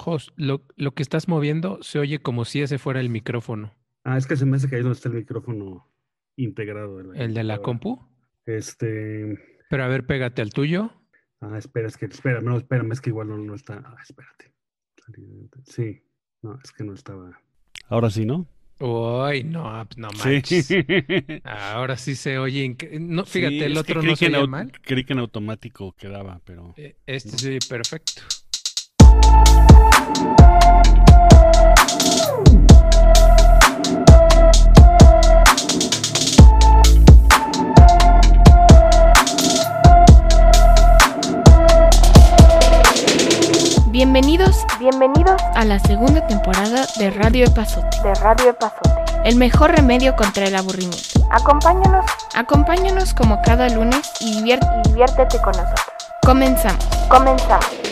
Jos, lo, lo que estás moviendo se oye como si ese fuera el micrófono. Ah, es que se me hace que ahí donde está el micrófono integrado. de ¿El de la compu? Este. Pero a ver, pégate al tuyo. Ah, espera, es que, espera, no, espérame, es que igual no, no está. Ah, espérate. Sí, no, es que no estaba. Ahora sí, ¿no? Uy, no, pues no manches. Sí. Ahora sí se oye. inc- No, fíjate, Sí, el otro no se oye mal. Creí que en automático quedaba, pero. Eh, Este sí, perfecto. Bienvenidos, bienvenidos a la segunda temporada de Radio Epazote, de Radio Epazote. el mejor remedio contra el aburrimiento. Acompáñanos Acompáñanos como cada lunes y diviértete con nosotros. comenzamos. Comenzamos.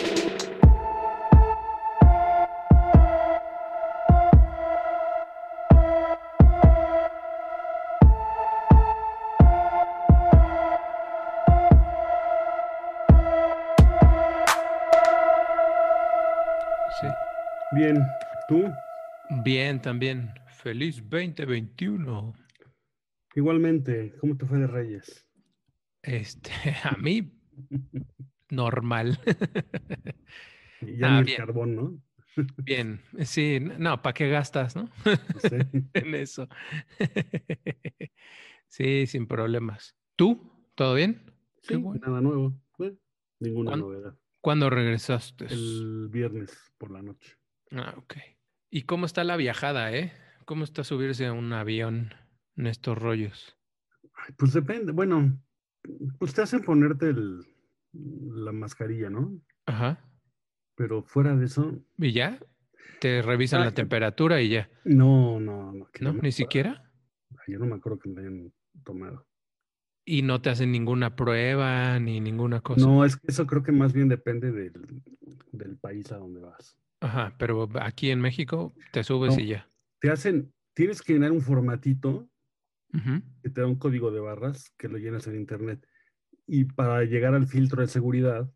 Bien, también. Feliz 2021. Igualmente, ¿cómo te fue de Reyes? Este, a mí, normal. Y Ya Ah, ni el bien. carbón, ¿no? Bien, sí, no, ¿para qué gastas, no? No sé. en eso. sí, sin problemas. ¿Tú? ¿Todo bien? Sí, bueno. nada nuevo. Bueno, ninguna ¿Cuándo? novedad. ¿Cuándo regresaste? El viernes por la noche. Ah, ok. ¿Y cómo está la viajada, eh? ¿Cómo está subirse a un avión en estos rollos? Pues depende. Bueno, pues te hacen ponerte el, la mascarilla, ¿no? Ajá. Pero fuera de eso, ¿Y ya? ¿Te revisan Ah, la temperatura y ya? no, no, no. ¿No? ¿Ni siquiera? Yo no me acuerdo que me hayan tomado. Y no te hacen ninguna prueba ni ninguna cosa. No, es que eso creo que más bien depende del, del país a donde vas. Ajá, pero aquí en México te subes No. y ya. Te hacen, tienes que llenar un formatito que te da un código de barras que lo llenas en internet. Y para llegar al filtro de seguridad,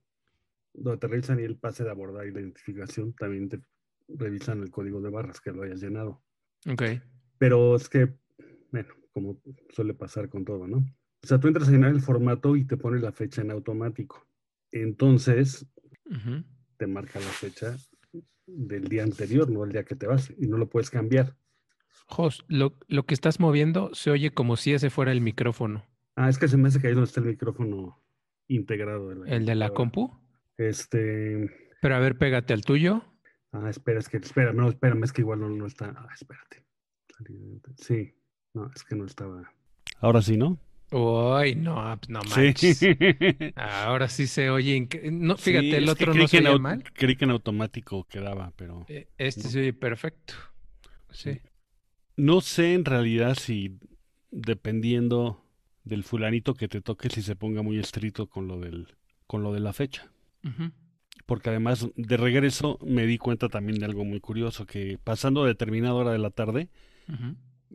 donde te revisan y el pase de abordar y la identificación, también te revisan el código de barras que lo hayas llenado. Ok. Pero es que, bueno, como suele pasar con todo, ¿no? O sea, tú entras a llenar el formato y te pone la fecha en automático. Entonces, te marca la fecha del día anterior, no el día que te vas, y no lo puedes cambiar. Jos, lo, lo que estás moviendo se oye como si ese fuera el micrófono. Ah, es que se me hace que ahí donde está el micrófono integrado. de ¿El de la compu? Este. Pero a ver, pégate al tuyo. Ah, espera, es que, espera, no, espérame, es que igual no, no está. Ah, espérate. Sí, no, es que no estaba. Ahora sí, ¿no? Uy, no, no manches. Sí. Ahora sí se oye. No, fíjate, Sí, el otro no se oye mal. Creí que en automático quedaba, pero. Eh, Este No. se oye perfecto. Sí. No sé en realidad si dependiendo del fulanito que te toque, si se ponga muy estricto con lo del, con lo de la fecha. Porque además de regreso me di cuenta también de algo muy curioso, que pasando determinada hora de la tarde,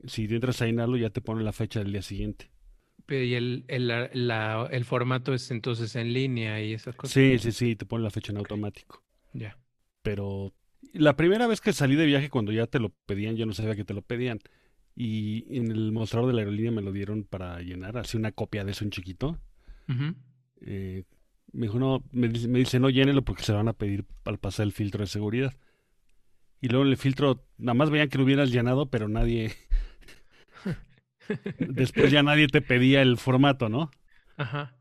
si te entras a llenarlo ya te pone la fecha del día siguiente. Y el, el, la- el formato es entonces en línea y esas cosas. Sí, sí, sí, te pone la fecha en automático. Ya. Pero la primera vez que salí de viaje, cuando ya te lo pedían, yo no sabía que te lo pedían. Y en el mostrador de la aerolínea me lo dieron para llenar, así una copia de eso en chiquito. Eh, me dijo, no, me dice, me dice, no, llénelo porque se lo van a pedir al pasar el filtro de seguridad. Y luego en el filtro, nada más veían que lo hubieras llenado, pero nadie, después ya nadie te pedía el formato, ¿no? Ajá.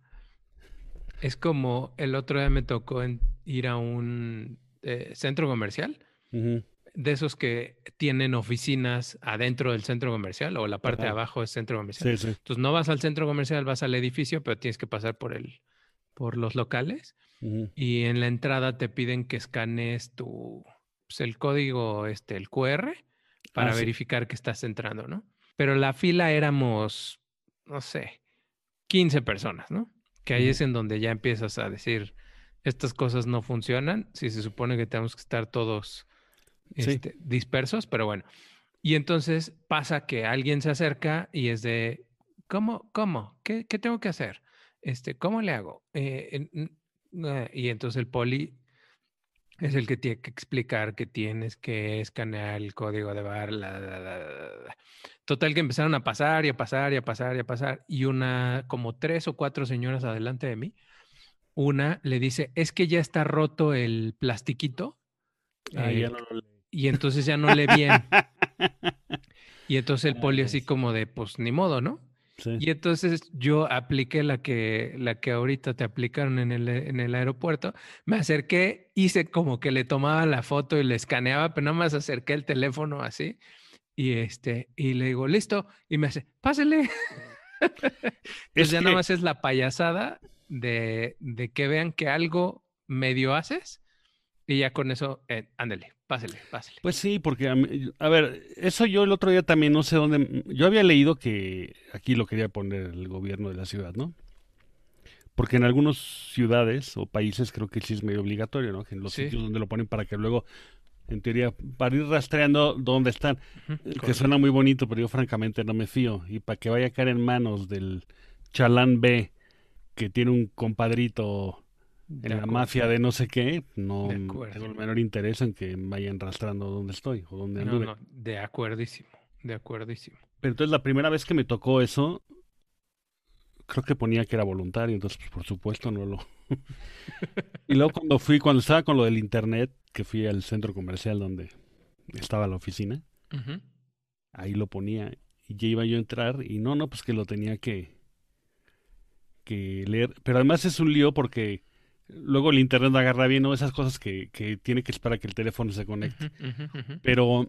Es como el otro día me tocó en- ir a un eh, centro comercial, de esos que tienen oficinas adentro del centro comercial o la parte de abajo del centro comercial. Sí, sí. Entonces no vas al centro comercial, vas al edificio, pero tienes que pasar por el, por los locales y en la entrada te piden que escanees tu, pues, el código, este, el QR, para Ah, sí. verificar que estás entrando, ¿no? Pero la fila éramos, no sé, 15 personas, ¿no? Que ahí es en donde ya empiezas a decir, estas cosas no funcionan, si se supone que tenemos que estar todos Sí. este, dispersos, pero bueno. Y entonces pasa que alguien se acerca y es de, ¿cómo? ¿Cómo? ¿Qué, qué tengo que hacer? Este, ¿Cómo le hago? Eh, eh, y entonces el poli es el que tiene que explicar que tienes que escanear el código de barra. la. Total que empezaron a pasar y a pasar y a pasar y a pasar. Y una, como tres o cuatro señoras adelante de mí, una le dice, es que ya está roto el plastiquito. Ah, eh, ya no lo leí. Y entonces ya no lee bien. Y entonces el Ah, poli así como de, pues ni modo, ¿no? Sí. Y entonces yo apliqué la que, la que ahorita te aplicaron en el, en el aeropuerto. Me acerqué, hice como que le tomaba la foto y le escaneaba, pero nada más acerqué el teléfono así. Y este, y le digo, listo. Y me hace, pásele. Entonces Es ya que- nada más es la payasada de, de que vean que algo medio haces. Y ya con eso, eh, ándale, pásele, pásele. Pues sí, porque a, mí- a ver, eso yo el otro día también no sé dónde, yo había leído que aquí lo quería poner el gobierno de la ciudad, ¿no? Porque en algunas ciudades o países creo que sí es medio obligatorio, ¿no? Que en los Sí. sitios donde lo ponen para que luego, en teoría, para ir rastreando dónde están, Ujú, que correcto. suena muy bonito, pero yo francamente no me fío. Y para que vaya a caer en manos del chalán B, que tiene un compadrito De en la mafia de no sé qué, no tengo el menor interés en que vayan rastrando dónde estoy o dónde No, anduve. no, de acuerdísimo, de acuerdísimo. Pero entonces la primera vez que me tocó eso, creo que ponía que era voluntario, entonces pues, por supuesto no lo... y luego cuando fui, cuando estaba con lo del internet, que fui al centro comercial donde estaba la oficina, ahí lo ponía y ya iba yo a entrar y no, no, pues que lo tenía que, que leer. Pero además es un lío porque luego el internet agarra bien, ¿no? Esas cosas que, que tiene que esperar a que el teléfono se conecte. Pero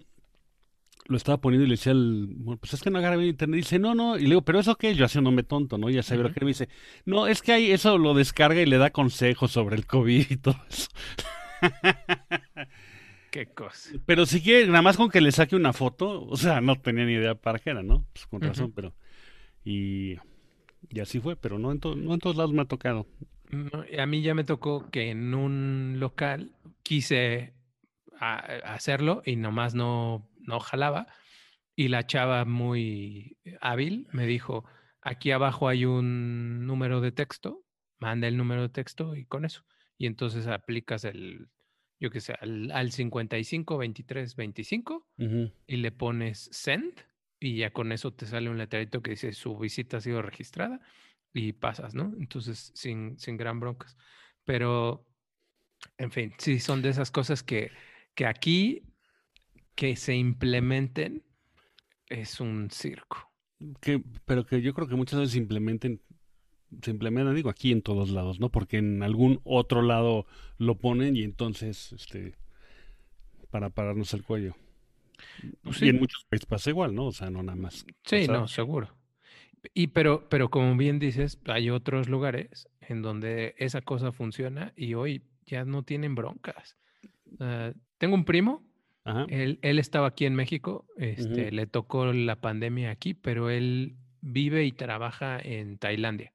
lo estaba poniendo y le decía al, bueno, pues es que no agarra bien internet. Y dice, no, no. Y le digo, pero eso qué, yo haciéndome tonto, ¿no? Ya sabía lo que me dice, no, es que ahí eso lo descarga y le da consejos sobre el COVID y todo eso. Qué cosa. Pero si quiere, nada más con que le saque una foto, o sea, no tenía ni idea para qué era, ¿no? Pues con razón, pero... Y, y así fue, pero no en, to- no en todos lados me ha tocado. No, a mí ya me tocó que en un local quise a- hacerlo y nomás no, no jalaba. Y la chava muy hábil me dijo, aquí abajo hay un número de texto, manda el número de texto y con eso. Y entonces aplicas el, yo qué sé, al, al 55 23 25 Ujú. y le pones send y ya con eso te sale un letrerito que dice su visita ha sido registrada y pasas, ¿no? Entonces, sin, sin gran broncas. Pero, en fin, sí, son de esas cosas que, que aquí, que se implementen, es un circo. Que, pero que yo creo que muchas veces se implementen, se implementan, digo, aquí en todos lados, ¿no? Porque en algún otro lado lo ponen y entonces, este, para pararnos el cuello. Pues Y en muchos países pasa igual, ¿no? O sea, no nada más. Sí, no, seguro. Y pero, pero como bien dices, hay otros lugares en donde esa cosa funciona y hoy ya no tienen broncas. Ah, tengo un primo. Él, él estaba aquí en México, este, le tocó la pandemia aquí, pero él vive y trabaja en Tailandia.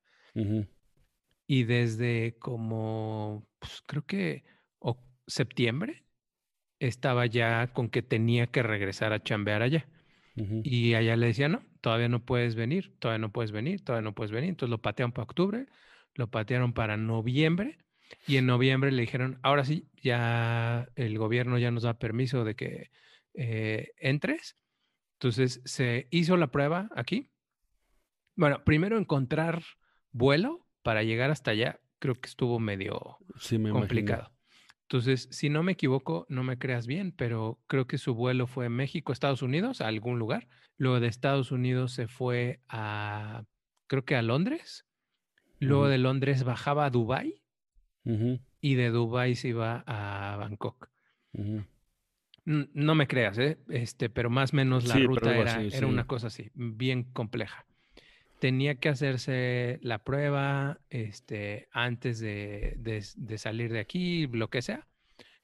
Y desde como, pues, creo que septiembre, estaba ya con que tenía que regresar a chambear allá. Y allá le decía, no, todavía no puedes venir, todavía no puedes venir, todavía no puedes venir. Entonces lo patearon para octubre, lo patearon para noviembre y en noviembre le dijeron, ahora sí, ya el gobierno ya nos da permiso de que eh, entres. Entonces se hizo la prueba aquí. Bueno, primero encontrar vuelo para llegar hasta allá, creo que estuvo medio Sí, me complicado. Entonces, si no me equivoco, no me creas bien, pero creo que su vuelo fue México, Estados Unidos, a algún lugar. Luego de Estados Unidos se fue a, creo que a Londres. Luego de Londres bajaba a Dubái y de Dubái se iba a Bangkok. No me creas, ¿eh? Este, pero más o menos la Sí, ruta era, así, era una cosa así, bien compleja. Tenía que hacerse la prueba este, antes de, de- de salir de aquí, lo que sea.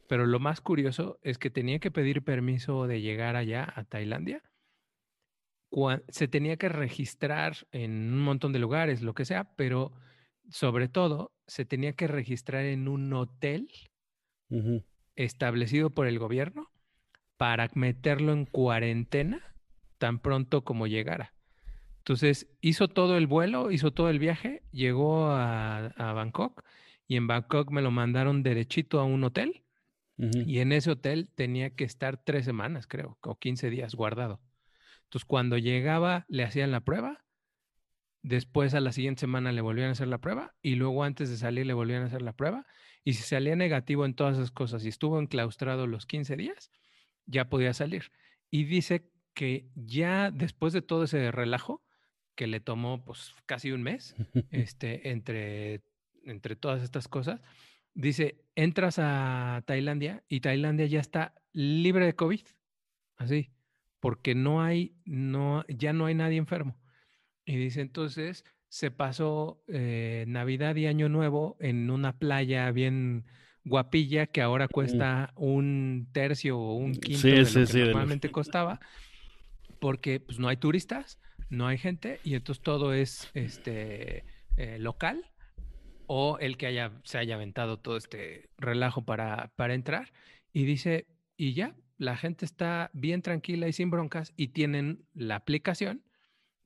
Pero lo más curioso es que tenía que pedir permiso de llegar allá a Tailandia. Se tenía que registrar en un montón de lugares, lo que sea, pero sobre todo se tenía que registrar en un hotel establecido por el gobierno para meterlo en cuarentena tan pronto como llegara. Entonces hizo todo el vuelo, hizo todo el viaje, llegó a, a Bangkok y en Bangkok me lo mandaron derechito a un hotel. Y en ese hotel tenía que estar tres semanas, creo, o 15 días guardado. Entonces, cuando llegaba, le hacían la prueba. Después, a la siguiente semana, le volvían a hacer la prueba. Y luego, antes de salir, le volvían a hacer la prueba. Y si salía negativo en todas esas cosas y estuvo enclaustrado los 15 días, ya podía salir. Y dice que ya después de todo ese relajo, que le tomó pues casi un mes, este, entre, entre todas estas cosas, dice, entras a Tailandia y Tailandia ya está libre de COVID, así, porque no hay, no, ya no hay nadie enfermo. Y dice, entonces se pasó eh, Navidad y Año Nuevo en una playa bien guapilla que ahora cuesta un tercio o un quinto Sí, de sí, lo que sí, de lo- normalmente costaba, porque pues no hay turistas, no hay gente y entonces todo es este eh, local o el que haya se haya aventado todo este relajo para, para entrar y dice y ya la gente está bien tranquila y sin broncas y tienen la aplicación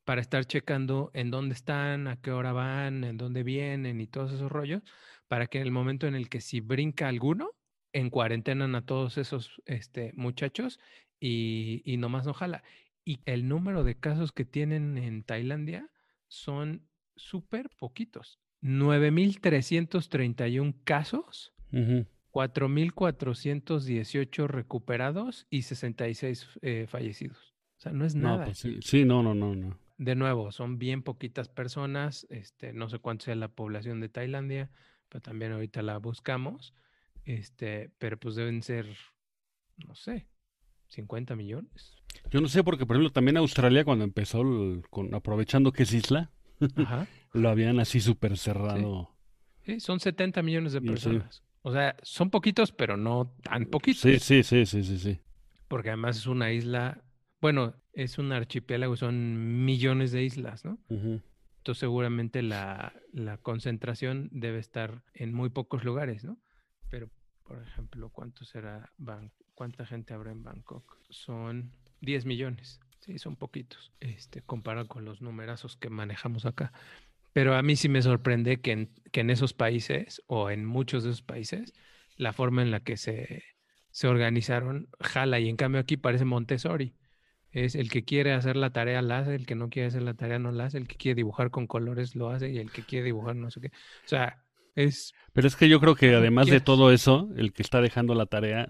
para estar checando en dónde están, a qué hora van, en dónde vienen y todos esos rollos, para que en el momento en el que si brinca alguno, en cuarentenan a todos esos este, muchachos y, y nomás no jala. Y el número de casos que tienen en Tailandia son súper poquitos. 9.331 casos, Ujú. 4.418 recuperados y 66 eh, fallecidos. O sea, no es No, nada. pues sí, sí, no, no, no, no. De nuevo, son bien poquitas personas, este, no sé cuánto sea la población de Tailandia, pero también ahorita la buscamos, este, pero pues deben ser, no sé, 50 millones. Yo no sé, porque por ejemplo también Australia cuando empezó, el- con, aprovechando que es isla, Ajá. lo habían así súper cerrado. Sí, son 70 millones de sí. personas. O sea, son poquitos, pero no tan poquitos. Sí, sí, sí, sí, sí, sí. Porque además es una isla, bueno, es un archipiélago, son millones de islas, ¿no? Entonces seguramente la, la concentración debe estar en muy pocos lugares, ¿no? Pero, por ejemplo, ¿cuánto será Ban- ¿Cuánta gente habrá en Bangkok? Son 10 millones. Sí, son poquitos, este, comparado con los numerazos que manejamos acá. Pero a mí sí me sorprende que en, que en esos países, o en muchos de esos países, la forma en la que se, se organizaron jala. Y en cambio aquí parece Montessori. Es el que quiere hacer la tarea la hace, el que no quiere hacer la tarea no la hace, el que quiere dibujar con colores lo hace y el que quiere dibujar no sé qué. O sea, es Pero es que yo creo que además de todo eso, el que está dejando la tarea,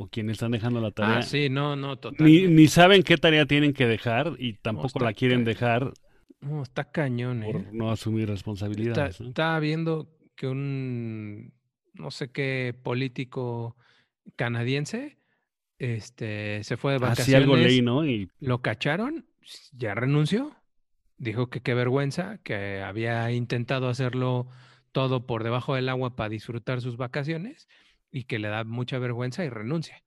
o quienes están dejando la tarea, Ah, sí, no, no, ni, totalmente. ni saben qué tarea tienen que dejar y tampoco está la quieren dejar No, está cañón, ¿eh? por no asumir Está- responsabilidades. Estaba viendo que un no sé qué político canadiense este se fue de Así vacaciones. algo leí, ¿no? Y Lo cacharon, ya renunció. Dijo que qué vergüenza, que había intentado hacerlo todo por debajo del agua para disfrutar sus vacaciones y que le da mucha vergüenza y renuncia.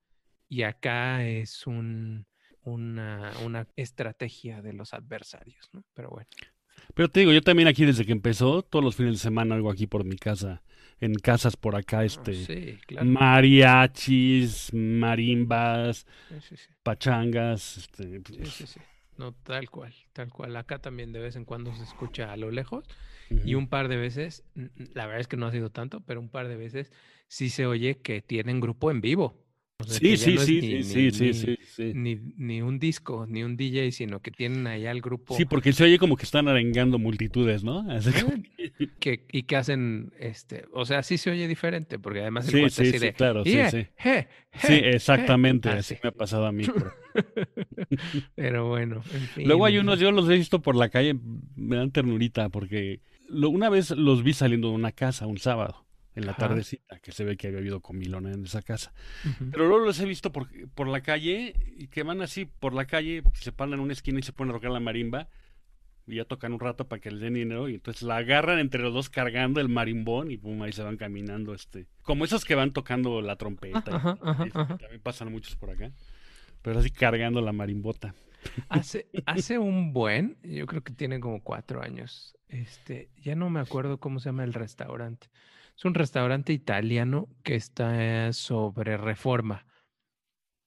Y acá es un, una, una estrategia de los adversarios, ¿no? Pero bueno. Pero te digo, yo también aquí desde que empezó, todos los fines de semana algo aquí por mi casa, en casas por acá, no, este, sí, claro. mariachis, marimbas, Sí, sí, pachangas, este, Sí, sí, sí. No, tal cual, tal cual. Acá también de vez en cuando se escucha a lo lejos y un par de veces, la verdad es que no ha sido tanto, pero un par de veces sí se oye que tienen grupo en vivo. O sea, Sí, sí, no sí, ni- sí, ni- sí, sí, ni- sí, sí. Ni, un disco, ni un DJ, sino que tienen allá el grupo. Sí, porque se oye como que están arengando multitudes, ¿no? Eh, que, y que hacen, este, o sea, sí se oye diferente, porque además el Sí, cuate sí, así sí, de, claro, sí, "Yeah, sí. Sí, je, exactamente, je". así Así. me ha pasado a mí. pero- Pero bueno, en fin. Luego hay unos, yo los he visto por la calle, me dan ternurita, porque lo- una vez los vi saliendo de una casa un sábado, en la Ajá. tardecita, que se ve que había habido comilona en esa casa. Pero luego los he visto por, por la calle, y que van así por la calle, se paran en una esquina y se ponen a tocar la marimba, y ya tocan un rato para que les den dinero, y entonces la agarran entre los dos cargando el marimbón, y pum, ahí se van caminando, este, como esos que van tocando la trompeta, y- Ajá, ajá, y ajá. también pasan muchos por acá, pero así cargando la marimbota. Hace, hace un buen, yo creo que tiene como cuatro años. Este, ya no me acuerdo cómo se llama el restaurante. Es un restaurante italiano que está sobre Reforma.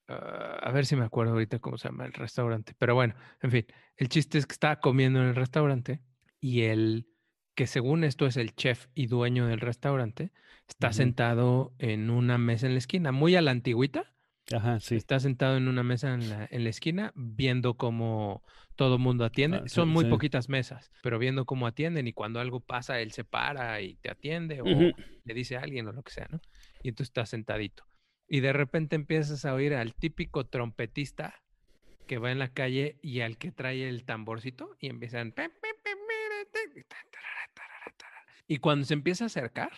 Ah, a ver si me acuerdo ahorita cómo se llama el restaurante. Pero bueno, en fin, el chiste es que estaba comiendo en el restaurante y el, que según esto es el chef y dueño del restaurante, está sentado en una mesa en la esquina, muy a la antigüita. Ajá, sí. Está sentado en una mesa en la, en la esquina viendo cómo todo mundo atiende. Ah, sí, Son muy sí. poquitas mesas, pero viendo cómo atienden y cuando algo pasa, él se para y te atiende o le dice a alguien o lo que sea, ¿no? Y entonces está sentadito. Y de repente empiezas a oír al típico trompetista que va en la calle y al que trae el tamborcito y empiezan... Y cuando se empieza a acercar,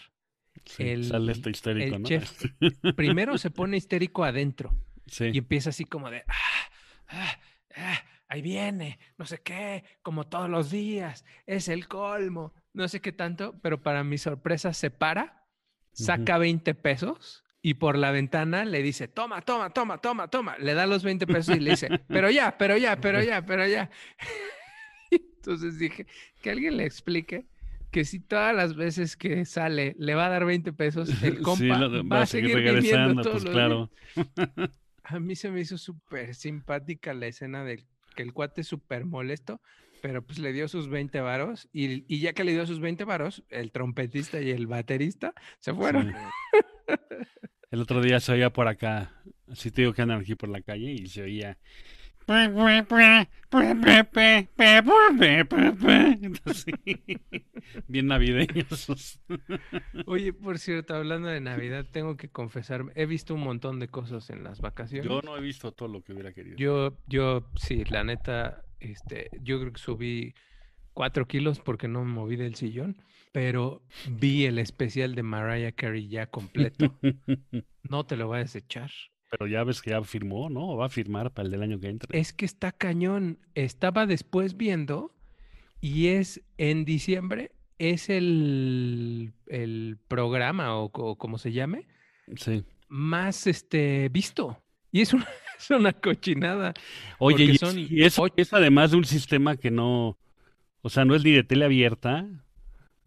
Sí, el- sale este histérico, el ¿no? chef primero se pone histérico adentro Sí. y empieza así como de, "Ah, ah, ah, ahí viene, no sé qué, como todos los días, es el colmo, no sé qué tanto, pero para mi sorpresa se para, saca 20 pesos y por la ventana le dice, toma, toma, toma, toma, toma, le da los 20 pesos y le dice, pero ya, pero ya, pero ya, pero ya. Entonces dije, que alguien le explique que si todas las veces que sale le va a dar 20 pesos, el Sí, compa lo- va a seguir regresando, todos pues los claro. días. A mí se me hizo súper simpática la escena del que el cuate es súper molesto, pero pues le dio sus 20 varos y, y ya que le dio sus 20 varos, el trompetista y el baterista se fueron. Sí. El otro día se oía por acá, así te digo que andan aquí por la calle y se oía. Bien navideños. Oye, por cierto, hablando de Navidad, tengo que confesarme, he visto un montón de cosas en las vacaciones. Yo no he visto todo lo que hubiera querido. Yo, yo, sí, la neta, este, yo creo que subí cuatro kilos porque no me moví del sillón, pero vi el especial de Mariah Carey ya completo. No te lo voy a desechar. Pero ya ves que ya firmó, ¿no? O va a firmar para el del año que entra. Es que está cañón. Estaba después viendo y es en diciembre, es el, el programa o, co- como se llame, Sí. más este visto. Y es una, es una cochinada. Oye, y, es- son y eso ocho- es además de un sistema que no, o sea, no es ni de tele abierta,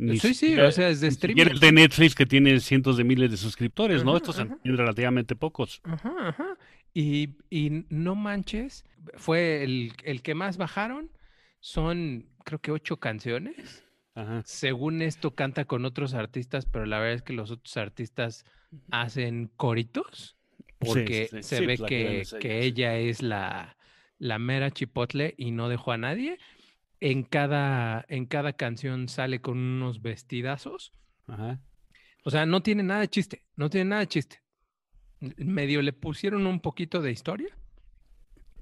ni Sí, sí, siquiera- o sea, es de ni streaming. siquiera el de Netflix que tiene cientos de miles de suscriptores, ¿no? Ajá, Estos ajá. tienen relativamente pocos. Ajá, ajá. Y, y no manches, fue el, el que más bajaron. Son, creo que ocho canciones. Ajá. Según esto, canta con otros artistas, pero la verdad es que los otros artistas hacen coritos, porque sí, sí. se Sí, ve pues que que, ella es la, la mera chipotle y no dejó a nadie. En cada, en cada canción sale con unos vestidazos. Ajá. O sea, no tiene nada de chiste, no tiene nada de chiste. Medio le pusieron un poquito de historia,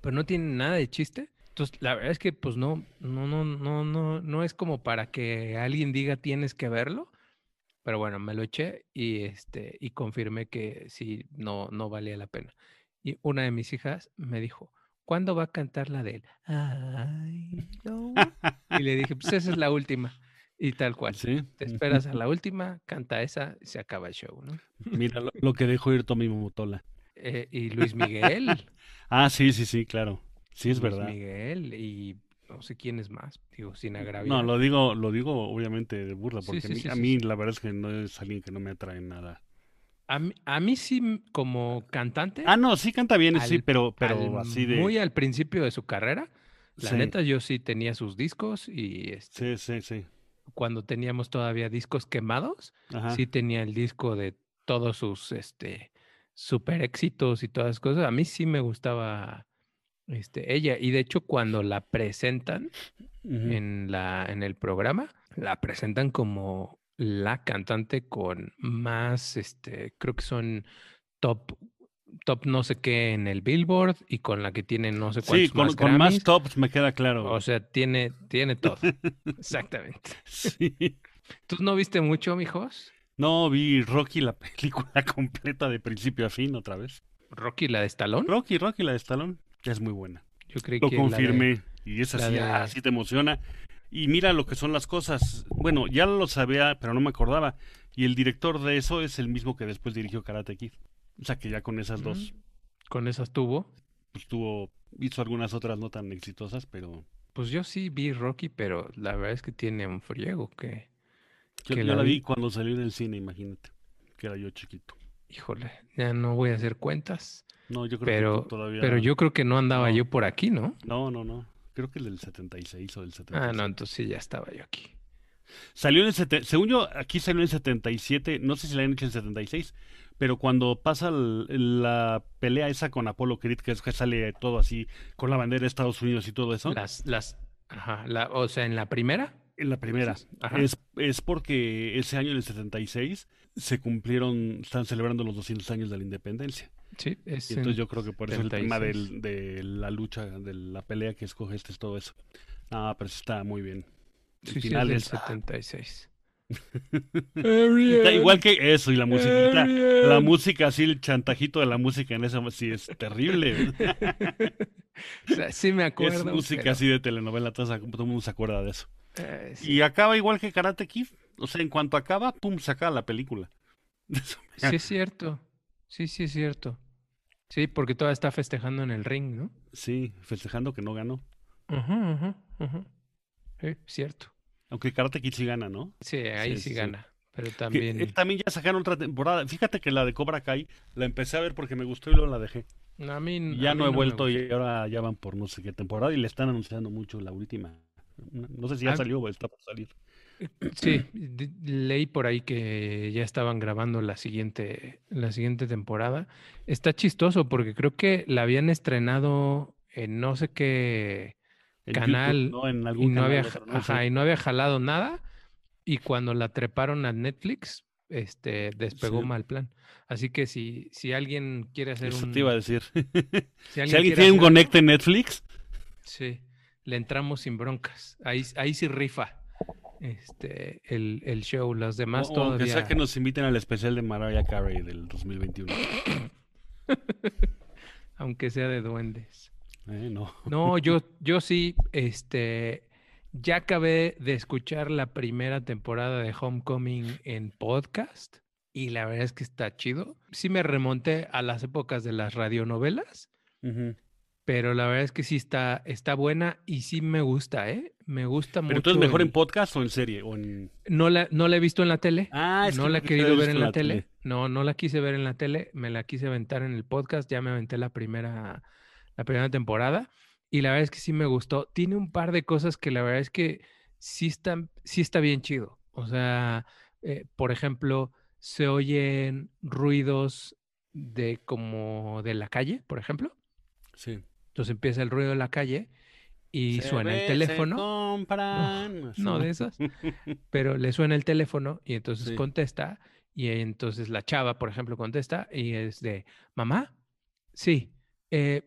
pero no tiene nada de chiste. Entonces, la verdad es que pues no, no, no, no, no, no es como para que alguien diga tienes que verlo. Pero bueno, me lo eché y este, y confirmé que sí, no, no valía la pena. Y una de mis hijas me dijo, ¿cuándo va a cantar la de él? Ay, no. Y le dije, pues esa es la última. Y tal cual. Sí. Te esperas a la última, canta esa y se acaba el show, ¿no? Mira lo, lo que dejó ir Tommy Motola. Eh, y Luis Miguel. Ah, sí, sí, sí, claro. Sí, es Luis verdad. Miguel y no sé quién es más, digo, sin agraviar. No, lo digo, lo digo obviamente de burla, porque sí, a mí, a mí la verdad es que no es alguien que no me atrae nada. A mí, a mí sí, como cantante, Ah, no, sí canta bien, sí, pero, pero al- así de. muy al principio de su carrera, la sí, neta yo sí tenía sus discos y este, sí, sí, sí. cuando teníamos todavía discos quemados, Ajá. sí tenía el disco de todos sus este super éxitos y todas las cosas. A mí sí me gustaba este ella y de hecho cuando la presentan en la en el programa la presentan como la cantante con más este creo que son top top no sé qué en el Billboard y con la que tiene no sé Sí, cuántos con, más con más tops me queda claro. O sea, tiene tiene todo. Exactamente. Sí. ¿Tú no viste mucho, mijos? No, vi Rocky, la película completa de principio a fin otra vez. Rocky la de Stallone. Rocky, Rocky, la de Stallone, es muy buena. Yo creí Lo que la de- confirmé y es así, de- así te emociona. Y mira lo que son las cosas. Bueno, ya lo sabía, pero no me acordaba. Y el director de eso es el mismo que después dirigió Karate Kid. O sea que ya con esas dos, Con esas tuvo. pues tuvo, hizo algunas otras no tan exitosas, pero Pues yo sí vi Rocky, pero la verdad es que tiene un friego que, yo, Que yo la vi. vi cuando salió del cine, imagínate, que era yo chiquito. híjole, ya no voy a hacer cuentas, No, yo creo pero, que todavía... pero yo creo que no andaba No. yo por aquí, ¿no? No, no, no. Creo que el del 76 o del 77. Ah, no, entonces sí, ya estaba yo aquí. Salió en el sete- según yo, aquí salió en el 77, no sé si la han hecho en el 76, pero cuando pasa el- la pelea esa con Apollo Creed, que es que sale todo así, con la bandera de Estados Unidos y todo eso, Las, las, ajá, la, o sea, en la primera. en la primera, Ajá. es, es porque ese año, en el 76, se cumplieron, están celebrando los 200 años de la independencia. Sí, es Y en- entonces yo creo que por eso el tema 76. del- de la lucha, de la pelea que escoge este es todo eso. Ah, pero está muy bien. El sí, sí, es final del es- 76. Está igual que eso y la musiquita, la Ariel. música así, el chantajito de la música en esa sí es terrible. O sea, sí me acuerdo. es música pero, así de telenovela, todo, el mundo se acuerda de eso. eh, sí. Y acaba igual que Karate Kid, o sea, en cuanto acaba, pum, saca la película. Sí es cierto. Sí, sí es cierto. Sí, porque todavía está festejando en el ring, ¿no? Sí, festejando que no ganó. Ajá, ajá, ajá. Sí, cierto. Aunque Karate Kid sí gana, ¿no? Sí, ahí Sí, sí, sí. gana. Pero Que, también. eh, también ya sacaron otra temporada. Fíjate que la de Cobra Kai la empecé a ver porque me gustó y luego la dejé. A mí, Y a ya mí no he vuelto y ahora ya van por no sé qué temporada y le están anunciando mucho la última. No sé si ya Ah. salió o está por salir. Sí, leí por ahí que ya estaban grabando la siguiente, la siguiente temporada. Está chistoso porque creo que la habían estrenado en no sé qué canal YouTube, ¿no? En y no canal, había, otro, ja- no sé. ajá, y no había jalado nada. Y cuando la treparon a Netflix, este, despegó Sí. mal plan. Así que si, si alguien quiere hacer Eso un, te iba a decir. si si alguien tiene un hacer- conecte Netflix, Sí, le entramos sin broncas. Ahí, ahí sí rifa este, el, el show. Los demás o- o aunque todavía. sea que nos inviten al especial de Mariah Carey del 2021. Aunque sea de duendes. Eh, no. No, yo, yo sí, este, ya acabé de escuchar la primera temporada de Homecoming en podcast y la verdad es que está chido. Sí me remonté a las épocas de las radionovelas, Ujú. Pero la verdad es que sí está, está buena y sí me gusta, ¿eh? Me gusta mucho. Pero entonces mejor en podcast o en serie o en No la, no la he visto en la tele. Ah, es no que la he querido ver en la tele. No, no la quise ver en la tele. Me la quise aventar en el podcast. Ya me aventé la primera, la primera temporada. Y la verdad es que sí me gustó. Tiene un par de cosas que la verdad es que sí están, sí está bien chido. O sea, eh, por ejemplo, se oyen ruidos de como de la calle, por ejemplo. Sí. Entonces empieza el ruido de la calle y Se suena ve, el se teléfono. compran. Así. No, de esas. Pero le suena el teléfono y entonces Sí. contesta. Y entonces la chava, por ejemplo, contesta y es de, mamá, sí, eh,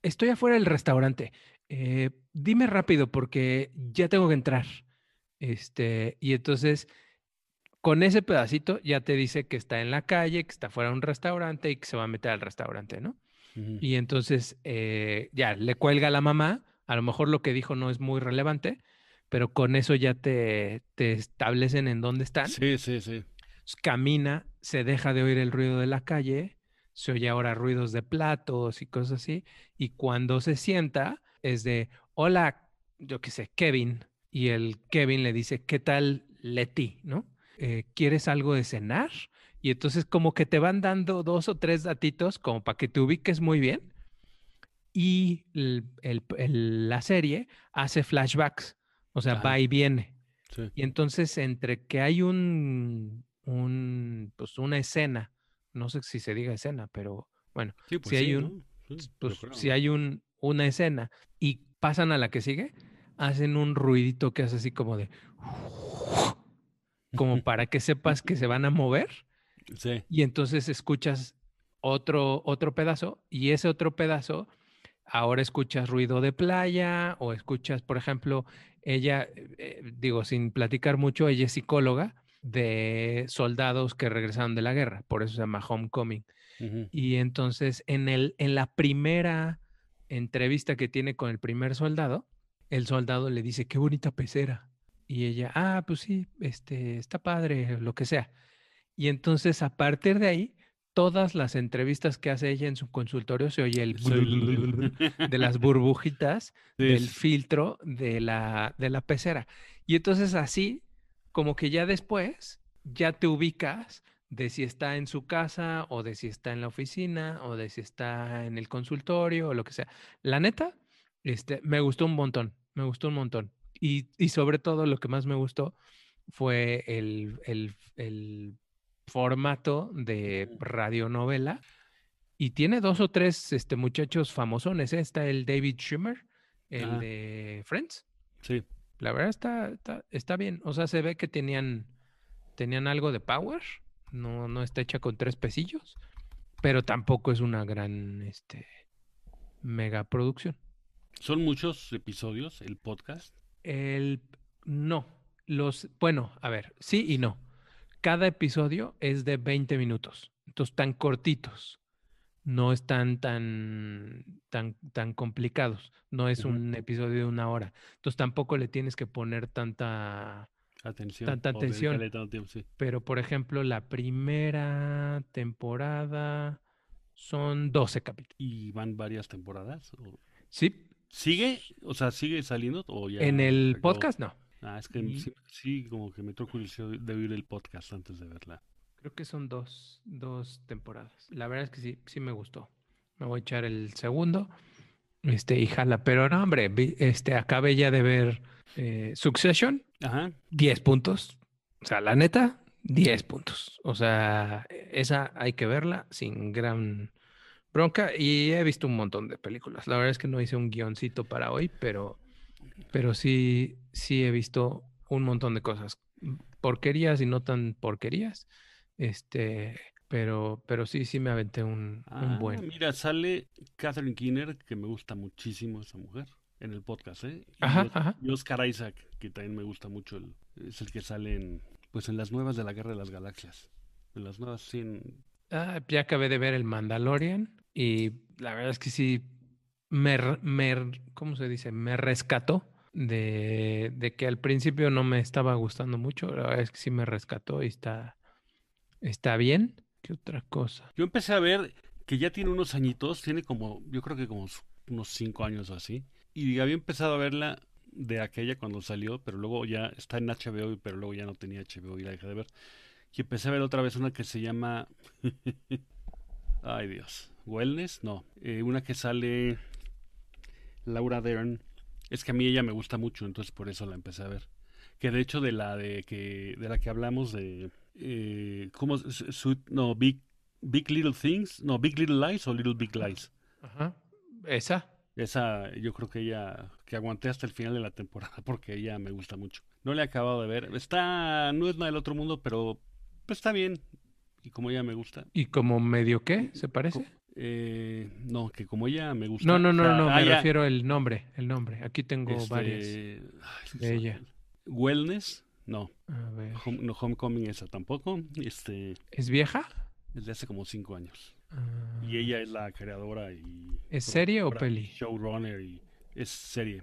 estoy afuera del restaurante. eh, dime rápido porque ya tengo que entrar. Este, y entonces con ese pedacito ya te dice que está en la calle, que está fuera de un restaurante y que se va a meter al restaurante, ¿no? Y entonces eh, ya le cuelga a la mamá. A lo mejor lo que dijo no es muy relevante, pero con eso ya te, te establecen en dónde están. Sí, sí, sí. Camina, se deja de oír el ruido de la calle, se oye ahora ruidos de platos y cosas así. Y cuando se sienta, es de, hola, yo qué sé, Kevin. Y el Kevin le dice, ¿qué tal Leti? ¿No? Eh, ¿Quieres algo de cenar? Y entonces como que te van dando dos o tres datitos como para que te ubiques muy bien. Y el- el- el- la serie hace flashbacks, o sea, Ajá. va y viene. sí. Y entonces, entre que hay un, un, pues una escena, no sé si se diga escena, pero bueno, Sí, pues si hay un- pues creo, si hay un, una escena y pasan a la que sigue, hacen un ruidito que hace así como de, como para que sepas que se van a mover Sí. y entonces escuchas otro, otro pedazo y ese otro pedazo, ahora escuchas ruido de playa o escuchas, por ejemplo, ella, eh, digo, sin platicar mucho, ella es psicóloga de soldados que regresaron de la guerra, por eso se llama Homecoming. Y entonces en, el, en la primera entrevista que tiene con el primer soldado, el soldado le dice, qué bonita pecera. Y ella, ah, pues sí, este, está padre, lo que sea. Y entonces a partir de ahí, todas las entrevistas que hace ella en su consultorio se oye el de las burbujitas Sí, del filtro de la, de la pecera. Y entonces así, como que ya después, ya te ubicas de si está en su casa o de si está en la oficina o de si está en el consultorio o lo que sea. La neta, este, me gustó un montón, me gustó un montón. Y, y sobre todo lo que más me gustó fue el, el- el formato de radionovela. Y tiene dos o tres este, muchachos famosones. ¿eh? Está el David Schwimmer, el Ah. de Friends. Sí. La verdad está, está, está bien. O sea, se ve que tenían, tenían algo de power. No, no está hecha con tres pesillos. Pero tampoco es una gran este, mega producción. Son muchos episodios el podcast. El no. Los, bueno, a ver, sí y no. Cada episodio es de 20 minutos. Entonces, tan cortitos. No están tan, tan, tan complicados. No es un episodio de una hora. Entonces, tampoco le tienes que poner tanta. Atención. Tanta atención. tiempo, sí. Pero, por ejemplo, la primera temporada son 12 capítulos. ¿Y van varias temporadas? ¿O- Sí, ¿Sigue? O sea, ¿sigue saliendo? ¿O ya en el acabó? podcast no. Ah, es que Y- sí, sí, como que me entró curiosidad de oír el podcast antes de verla. Creo que son dos, dos temporadas. La verdad es que sí, sí me gustó. Me voy a echar el segundo. Este, y jala. Pero no, hombre, este, acabé ya de ver eh, Succession, Ajá. 10 puntos. O sea, la neta, 10 puntos. O sea, esa hay que verla sin gran bronca. Y he visto un montón de películas. La verdad es que no hice un guioncito para hoy, pero, pero sí, sí he visto un montón de cosas. Porquerías y no tan porquerías. Este, pero, pero sí, sí me aventé un, un Ah, buen. mira, sale Catherine Keener, que me gusta muchísimo esa mujer, en el podcast, ¿eh? Y, Ajá, ajá. y Oscar Isaac, que también me gusta mucho, el- es el que sale en, pues en las nuevas de la Guerra de las Galaxias. En las nuevas, sí, en- Ah, ya acabé de ver el Mandalorian y la verdad es que sí me, me ¿cómo se dice? Me rescató de, de que al principio no me estaba gustando mucho. La es que sí me rescató y está, está bien. ¿Qué otra cosa? Yo empecé a ver que ya tiene unos añitos, tiene como, yo creo que como unos cinco años o así, y había empezado a verla de aquella cuando salió, pero luego ya está en HBO, pero luego ya no tenía HBO y la dejé de ver. Y empecé a ver otra vez una que se llama, ay Dios, Wellness, no, eh, una que sale Laura Dern. Es que a mí ella me gusta mucho, entonces por eso la empecé a ver. Que de hecho de la de que de la que hablamos de eh, cómo su- no Big Big Little Things, no Big Little Lies o Little Big Lies. Ajá. Esa. Esa yo creo que ella que aguanté hasta el final de la temporada porque ella me gusta mucho. No la he acabado de ver. Está no es nada del otro mundo, pero pues está bien. Y como ella me gusta. ¿Y como medio qué? ¿Se parece? Eh, no, que como ella me gusta. No, no, o no, sea, no, me refiero el nombre, el nombre. Aquí tengo este, varias ay, de ella. Wellness, no. A ver. Home- no, Homecoming esa tampoco. Este ¿Es vieja? es de hace como cinco años. Ah, Y ella es la creadora y ¿Es serie o peli? Showrunner y es serie.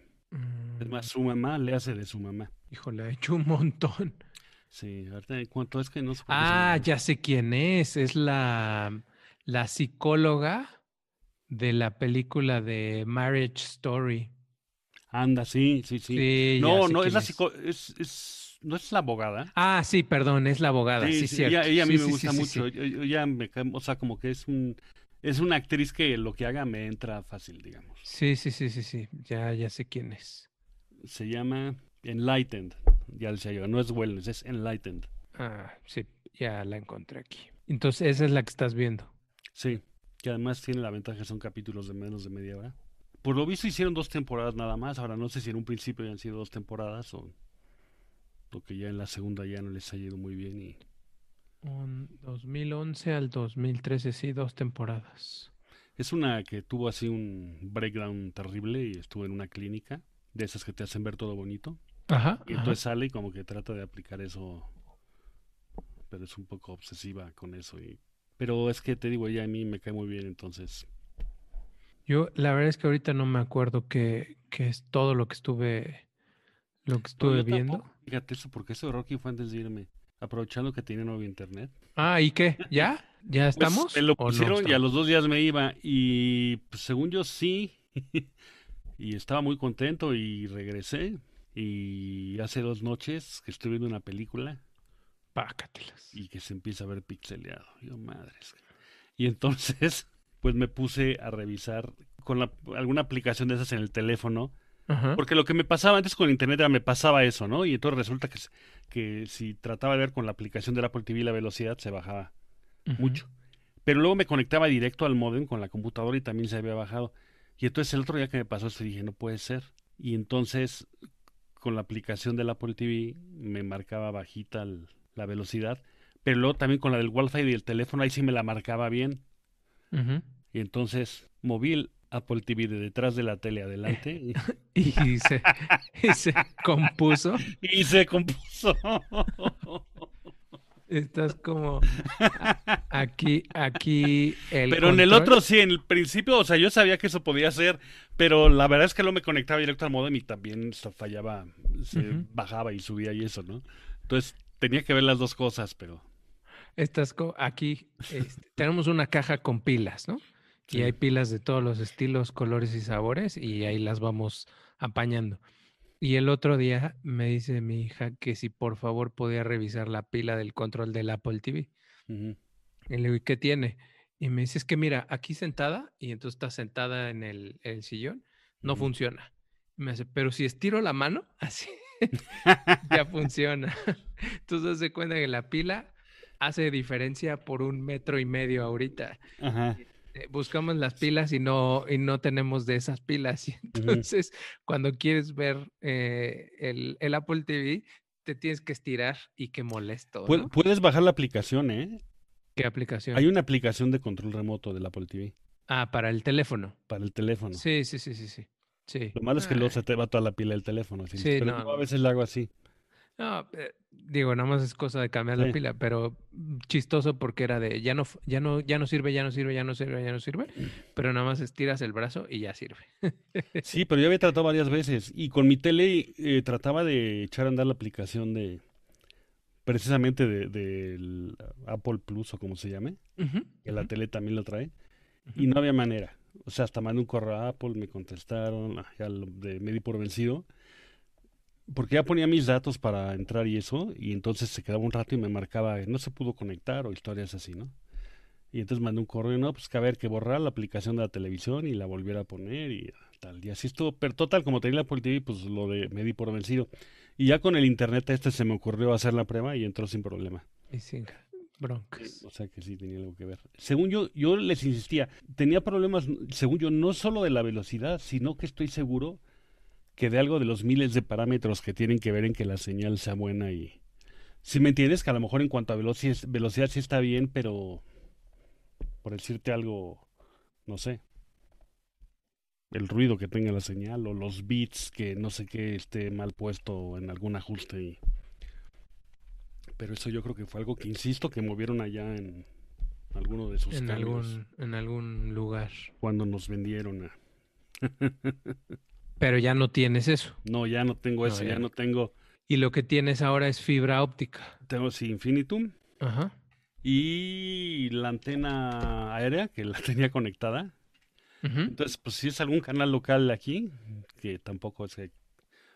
Es mm, más, su mamá le hace de su mamá. Híjole, ha hecho un montón. Sí, ahorita en cuanto es que no Ah, ya sé quién es. Es la, la psicóloga de la película de Marriage Story. Anda, sí, sí, sí. No, no, es la psico es, es, no es la abogada. Ah, sí, perdón, es la abogada. Sí, Sí, sí, cierto. ella, ella a mí Sí, me gusta mucho. Ella me o sea, como que es un es una actriz que lo que haga me entra fácil, digamos. Sí, sí, sí, sí, sí. Ya, ya sé quién es. Se llama Enlightened. Ya decía yo, no es Wellness, es Enlightened. Ah, sí, ya la encontré aquí. Entonces, esa es la que estás viendo. Sí, que además tiene la ventaja que son capítulos de menos de media hora. Por lo visto hicieron dos temporadas nada más. Ahora no sé si en un principio ya han sido dos temporadas o, o que ya en la segunda ya no les ha ido muy bien. Y Un 2011 al 2013, sí, dos temporadas. es una que tuvo así un breakdown terrible y estuvo en una clínica de esas que te hacen ver todo bonito. Ajá. Y ajá. entonces sale y como que trata de aplicar eso, pero es un poco obsesiva con eso. Y... Pero es que te digo, ella a mí me cae muy bien, entonces Yo, la verdad es que ahorita no me acuerdo qué, qué es todo lo que estuve, lo que estuve viendo. tampoco. Fíjate eso, porque eso de Rocky fue antes de irme. Aprovechando que tiene nuevo internet. Ah, ¿y qué? ¿Ya? ¿Ya Pues, estamos? me lo ¿O no pusieron y a los dos días me iba. Y pues, según yo sí. y estaba muy contento y regresé. Y hace dos noches que estoy viendo una película Pácatelas. y que se empieza a ver pixeleado. Yo, madres. Y entonces, pues me puse a revisar con la- alguna aplicación de esas en el teléfono Ajá. Porque lo que me pasaba antes con internet era me pasaba eso, ¿no? Y entonces resulta que, que si trataba de ver con la aplicación del Apple TV la velocidad se bajaba mucho. Pero luego me conectaba directo al modem con la computadora y también se había bajado. Y entonces el otro día que me pasó esto dije, no puede ser. Y entonces con la aplicación del Apple TV me marcaba bajita el- la velocidad. Pero luego también con la del Wi-Fi y el teléfono ahí sí me la marcaba bien. Y entonces moví el Apple TV de detrás de la tele adelante y, Y se, y se compuso. y se compuso. Estás como aquí, aquí el Pero en el otro sí, en el principio, o sea, yo sabía que eso podía ser, pero la verdad es que no me conectaba directo al modem y también fallaba, se bajaba y subía y eso, ¿no? Entonces tenía que ver las dos cosas, pero Estás co- aquí, este, tenemos una caja con pilas, ¿no? Sí. Y hay pilas de todos los estilos, colores y sabores y ahí las vamos apañando. Y el otro día me dice mi hija que si por favor podía revisar la pila del control del Apple TV. ujú, Y le digo, ¿y qué tiene? Y me dice, es que mira, aquí sentada, y entonces está sentada en el, el sillón, no Ujú. funciona. Y me dice, pero si estiro la mano, así, ya funciona. Entonces se cuenta que la pila hace diferencia por un metro y medio ahorita. ajá, Eh, Buscamos las pilas y no, y no tenemos de esas pilas. Y entonces, cuando quieres ver eh, el, el Apple TV, te tienes que estirar y qué molesto. Puedes bajar la aplicación, ¿eh? ¿Qué aplicación? Hay una aplicación de control remoto del Apple TV Ah, para el teléfono. para el teléfono. Sí, sí, sí, sí, sí. Sí. Lo malo es que luego se te va toda la pila del teléfono. así, Sí, pero no, a veces lo hago así. No, eh, digo, nada más es cosa de cambiar la pila, pero chistoso porque era de ya no, ya no, ya no sirve, ya no sirve, ya no sirve, ya no sirve, pero nada más estiras el brazo y ya sirve. Sí, pero yo había tratado varias veces y con mi tele eh, trataba de echar a andar la aplicación de precisamente de, del Apple Plus o como se llame, que la tele también lo trae y no había manera. O sea, hasta mandé un correo a Apple, me contestaron, ah, ya de, me di por vencido, porque ya ponía mis datos para entrar y eso, y entonces se quedaba un rato y me marcaba, no se pudo conectar o historias así, ¿no? Y entonces mandé un correo, no, pues que a ver, que borrar la aplicación de la televisión y la volviera a poner y tal. Y así estuvo, pero total, como tenía la Apple TV, pues lo de, me di por vencido. Y ya con el internet este se me ocurrió hacer la prueba y entró sin problema. Y sin broncas. O sea que sí tenía algo que ver. Según yo, yo les insistía, tenía problemas, según yo, no solo de la velocidad, sino que estoy seguro que de algo de los miles de parámetros que tienen que ver en que la señal sea buena y... Si me entiendes, que a lo mejor en cuanto a velocidad, velocidad sí está bien, pero por decirte algo, no sé, el ruido que tenga la señal o los bits que no sé qué esté mal puesto en algún ajuste. Y... Pero eso yo creo que fue algo que, insisto, que movieron allá en alguno de sus En cambios algún, en algún lugar. cuando nos vendieron a... Pero ya no tienes eso. No, ya no tengo No, eso, ya ya no. tengo... Y lo que tienes ahora es fibra óptica. Tengo sí Infinitum Ajá. y la antena aérea que la tenía conectada. ujú. Entonces, pues si es algún canal local aquí, que tampoco es que...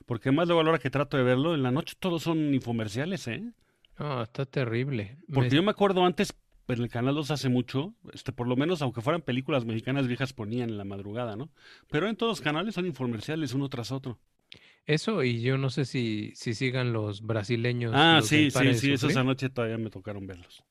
Porque además luego a la hora que trato de verlo, en la noche todos son infomerciales, ¿eh? No, está terrible. Me- Porque yo me acuerdo antes, en el Canal 2 hace mucho, este, por lo menos aunque fueran películas mexicanas viejas ponían en la madrugada, ¿no? Pero en todos los canales son infomerciales uno tras otro. Eso y yo no sé si, si sigan los brasileños. Ah, los sí, sí, sí, esos anoche todavía me tocaron verlos.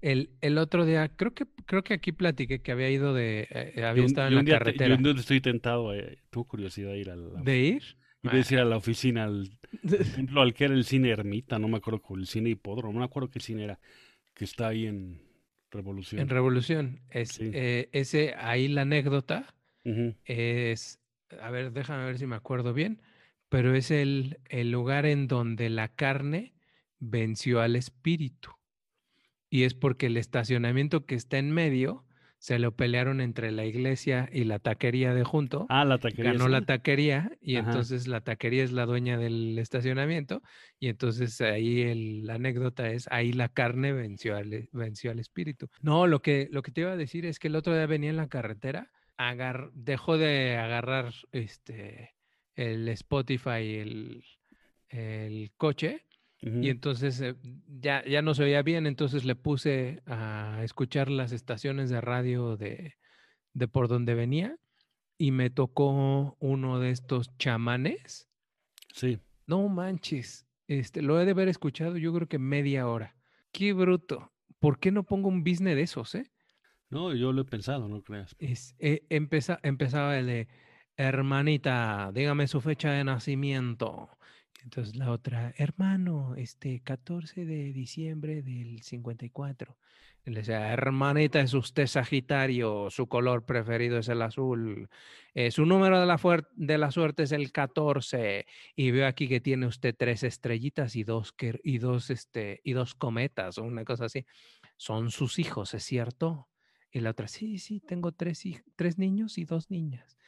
El, el otro día, creo que, creo que aquí platiqué que había ido de, eh, había Yo un- estado en la te- carretera. yo un día estoy tentado, eh, curiosidad de ir a la, ¿De ir? Iba a decir a la oficina, al por ejemplo, al que era el cine Ermita, no me acuerdo, el cine Hipódromo, no me acuerdo qué cine era, que está ahí en Revolución. En Revolución. Es, Sí. eh, ese, ahí la anécdota es, a ver, déjame ver si me acuerdo bien, pero es el, el lugar en donde la carne venció al espíritu. Y es porque el estacionamiento que está en medio se lo pelearon entre la iglesia y la taquería de junto. Ah, la taquería. ganó la taquería y Ajá. entonces la taquería es la dueña del estacionamiento y entonces ahí el- la anécdota es ahí la carne venció al, e- venció al espíritu. No, lo que, lo que te iba a decir es que el otro día venía en la carretera, agar- dejó de agarrar este el Spotify, el, el coche Y entonces eh, ya, ya no se oía bien, entonces le puse a escuchar las estaciones de radio de, de por donde venía y me tocó uno de estos chamanes. Sí. No manches, este, lo he de haber escuchado yo creo que media hora. Qué bruto. ¿Por qué no pongo un business de esos, eh? No, yo lo he pensado, no creas. Es, eh, empeza- empezaba el de, hermanita, dígame su fecha de nacimiento. Entonces la otra, hermano, este 14 de diciembre del 54. Y le decía, hermanita, es usted Sagitario, su color preferido es el azul, eh, su número de la, de la suerte es el 14. Y veo aquí que tiene usted tres estrellitas y dos, que- y dos, este, y dos cometas o una cosa así. Son sus hijos, ¿es cierto? Y la otra, sí, sí, tengo tres, tres niños y dos niñas.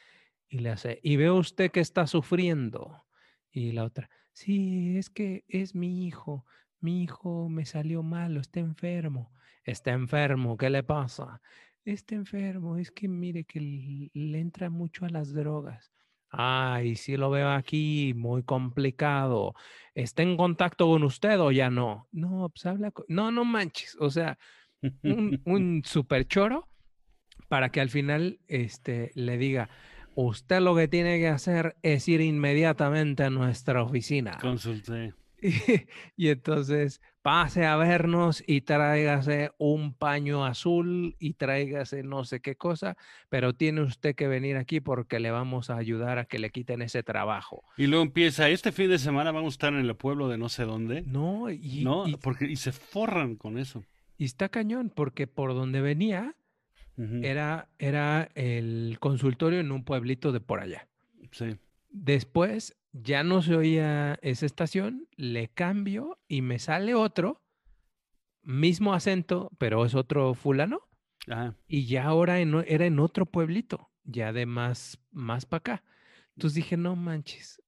Y le hace, y veo usted que está sufriendo. Y la otra, sí, es que es mi hijo. Mi hijo me salió malo, está enfermo. Está enfermo, ¿qué le pasa? Está enfermo, es que mire que le entra mucho a las drogas. Ay, sí lo veo aquí, muy complicado. ¿Está en contacto con usted o ya no? No, pues habla con... No, no manches. O sea, un, un super choro para que al final este, le diga, usted lo que tiene que hacer es ir inmediatamente a nuestra oficina. Consulté. Y, y entonces pase a vernos y tráigase un paño azul y tráigase no sé qué cosa, pero tiene usted que venir aquí porque le vamos a ayudar a que le quiten ese trabajo. Y luego empieza, este fin de semana vamos a estar en el pueblo de no sé dónde. No, y, No, y- porque y se forran con eso. y está cañón porque por donde venía Era, era el consultorio en un pueblito de por allá. Sí. Después ya no se oía esa estación, le cambio y me sale otro, mismo acento, pero es otro fulano, Ajá. y ya ahora en era en otro pueblito, ya de más, más para acá. Entonces dije, no manches,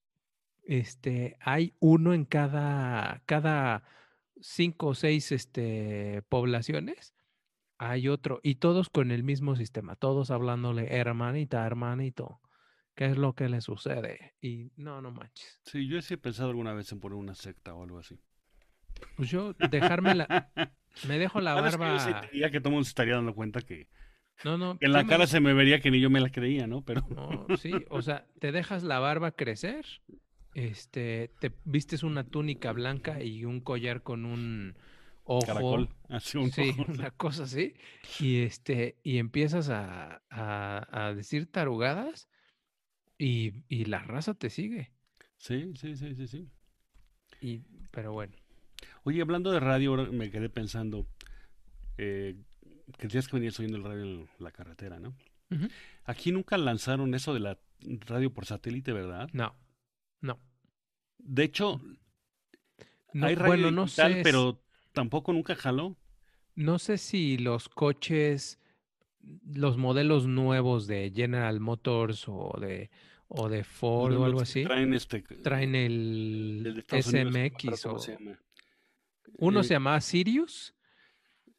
este, hay uno en cada, cada cinco o seis este, poblaciones, hay otro, y todos con el mismo sistema, todos hablándole, hermanita, hermanito, ¿qué es lo que le sucede? Y no, no manches. Sí, yo sí he pensado alguna vez en poner una secta o algo así. Pues yo dejarme la, me dejo la ¿Sabes que yo barba. que todo el mundo se estaría dando cuenta que No, no. en la me- cara se me vería que ni yo me la creía, ¿no? Pero No, sí, o sea, te dejas la barba crecer, este, te vistes una túnica blanca y un collar con un ojo, caracol, así un sí, ojo. una cosa así, y este, y empiezas a, a- a decir tarugadas y, y la raza te sigue. Sí, sí, sí, sí, sí. Y, pero bueno, Oye, hablando de radio, ahora me quedé pensando eh, que tienes que venir oyendo el radio en la carretera, ¿no? Aquí nunca lanzaron eso de la radio por satélite, ¿verdad? no, no. De hecho, No, hay radio bueno, no digital, sé, s- pero tampoco nunca jaló. no sé si los coches, los modelos nuevos de General Motors o de, o de Ford o algo así, Traen este. traen el el SMX o se llama. uno Eh, se llamaba Sirius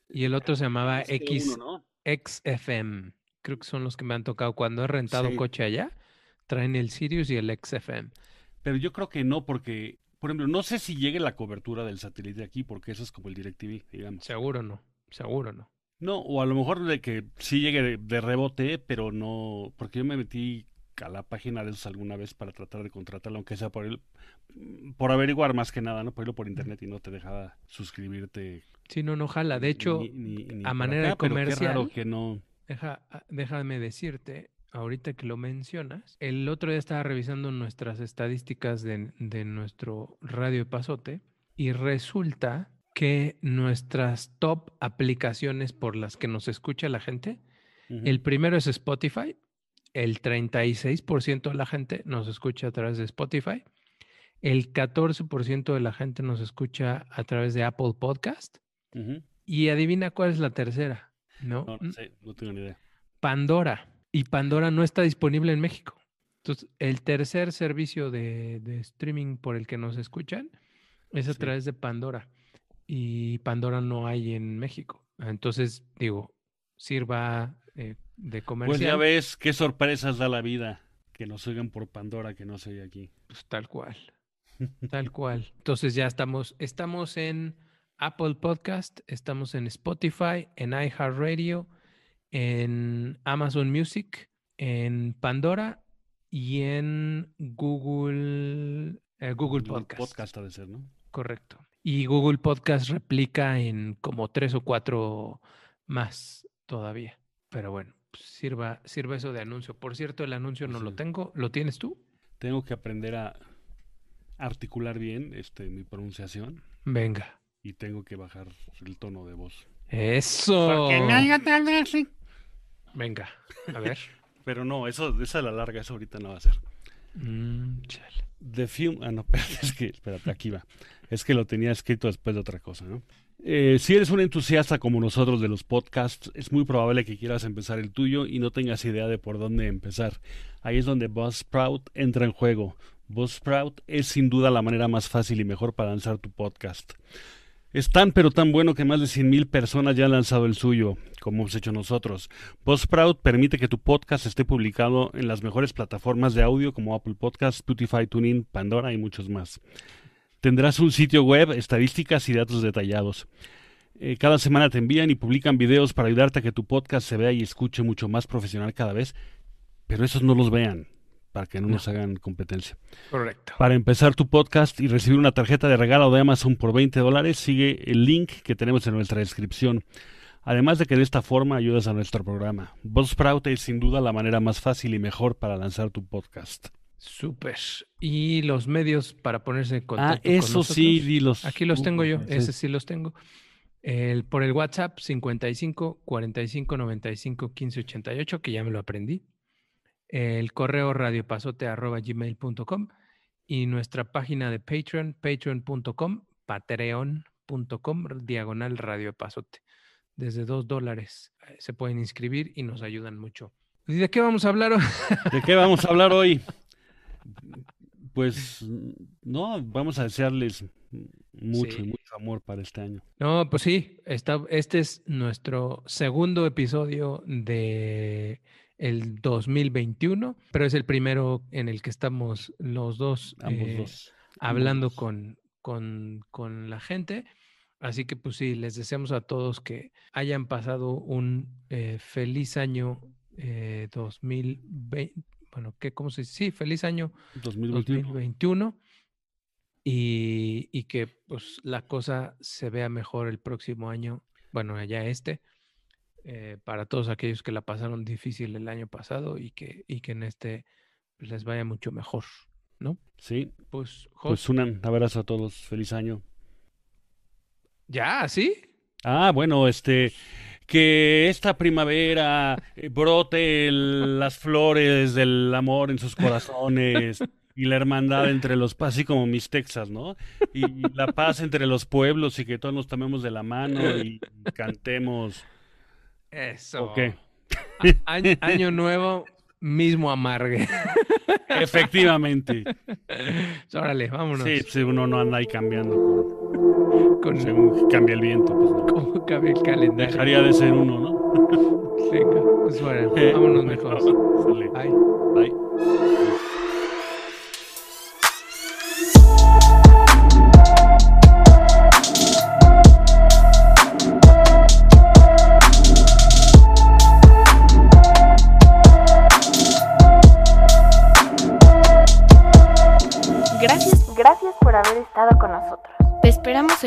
y el otro se llamaba X, uno, ¿no? XFM. Creo que son los que me han tocado cuando he rentado Sí. coche allá. Traen el Sirius y el XFM. Pero yo creo que no, porque, por ejemplo, no sé si llegue la cobertura del satélite aquí, porque eso es como el DirecTV, digamos. Seguro no, seguro no. No, o a lo mejor de que sí llegue de, de rebote, pero no, porque yo me metí a la página de esos alguna vez para tratar de contratarlo, aunque sea por el, por averiguar más que nada, ¿no? Por irlo por internet y no te dejaba suscribirte. Sí, no, no jala. De hecho, ni- ni- ni a manera de pero qué raro comercial, que no. Deja, ah, déjame decirte, ahorita que lo mencionas, el otro día estaba revisando nuestras estadísticas de, de nuestro radio pasote y resulta que nuestras top aplicaciones por las que nos escucha la gente, el primero es Spotify, el 36% de la gente nos escucha a través de Spotify, el 14% de la gente nos escucha a través de Apple Podcast y adivina cuál es la tercera, ¿no? No, no sé, no tengo ni idea. Pandora. Y Pandora no está disponible en México. Entonces, el tercer servicio de, de streaming por el que nos escuchan es a Sí. través de Pandora. Y Pandora no hay en México. Entonces, digo, sirva eh, de Pues comercial. ya ves qué sorpresas da la vida. Que nos oigan por Pandora, que no se oye aquí. Pues tal cual. Tal cual. Entonces ya estamos, estamos en Apple Podcast, estamos en Spotify, en iHeartRadio, en Amazon Music en Pandora y en Google, eh, Google Podcast. Podcast ha de ser, ¿no? Correcto. Y Google Podcast replica en como tres o cuatro más todavía. Pero bueno, pues sirva, sirva eso de anuncio. Por cierto, el anuncio no lo tengo. ¿Lo tienes tú? Tengo que aprender a articular bien este, mi pronunciación Venga. y tengo que bajar el tono de voz. Eso. Porque me oiga tal vez, sí. Venga, a ver. Pero no, eso, esa a la larga, eso ahorita no va a ser. Mm, chale. The Film. Ah, no, espérate, es que, espérate, aquí va. Es que lo tenía escrito después de otra cosa, ¿no? Eh, si eres un entusiasta como nosotros de los podcasts, es muy probable que quieras empezar el tuyo y no tengas idea de por dónde empezar. Ahí es donde Buzzsprout entra en juego. Buzzsprout es sin duda la manera más fácil y mejor para lanzar tu podcast. Es tan pero tan bueno que más de 100.000 personas ya han lanzado el suyo, como hemos hecho nosotros. Buzzsprout permite que tu podcast esté publicado en las mejores plataformas de audio como Apple Podcasts, Spotify, TuneIn, Pandora y muchos más. Tendrás un sitio web, estadísticas y datos detallados. Eh, cada semana te envían y publican videos para ayudarte a que tu podcast se vea y escuche mucho más profesional cada vez, pero esos no los vean, para que no, No. nos hagan competencia. Correcto. Para empezar tu podcast y recibir una tarjeta de regalo de Amazon por 20 dólares, sigue el link que tenemos en nuestra descripción. Además de que de esta forma ayudas a nuestro programa. Buzzsprout es sin duda la manera más fácil y mejor para lanzar tu podcast. Súper. Y los medios para ponerse en Ah, contacto con eso sí, dilos. Aquí los tengo yo, Sí. ese sí los tengo. El, por el WhatsApp 55 45 95 15 88, que ya me lo aprendí. El correo radiopasote arroba gmail.com y nuestra página de Patreon, patreon.com, patreon.com, diagonal radiopasote. Desde dos dólares eh, se pueden inscribir y nos ayudan mucho. ¿Y de qué vamos a hablar hoy? ¿De qué vamos a hablar hoy? Pues no, vamos a desearles mucho Sí. y mucho amor para este año. No, pues sí, esta- este es nuestro segundo episodio de el 2021, pero es el primero en el que estamos los dos Ambos eh, dos. hablando dos. con, con, con la gente. Así que pues sí, les deseamos a todos que hayan pasado un eh, feliz año eh, 2020. Bueno, ¿qué, ¿cómo se dice? Sí, feliz año 2021. 2021 y, y que pues la cosa se vea mejor el próximo año, bueno, ya este, eh, para todos aquellos que la pasaron difícil el año pasado y que, y que en este pues, les vaya mucho mejor, ¿no? Sí, Pues, pues Jos, un abrazo a todos. Feliz año. ya, ¿sí? Ah, bueno, este, que esta primavera eh, brote el- las flores del amor en sus corazones y la hermandad entre los, así como mis Texas, ¿no? Y la paz entre los pueblos y que todos nos tomemos de la mano y cantemos. Eso. ¿O qué? A- año, año nuevo, mismo amargue. Efectivamente. Órale, vámonos. Sí, sí, uno no anda ahí cambiando con- según cambia el viento, pues no. cómo cabe el calendario. Dejaría de ser uno, ¿no? Venga, pues bueno, vámonos mejor. Bye. Bye.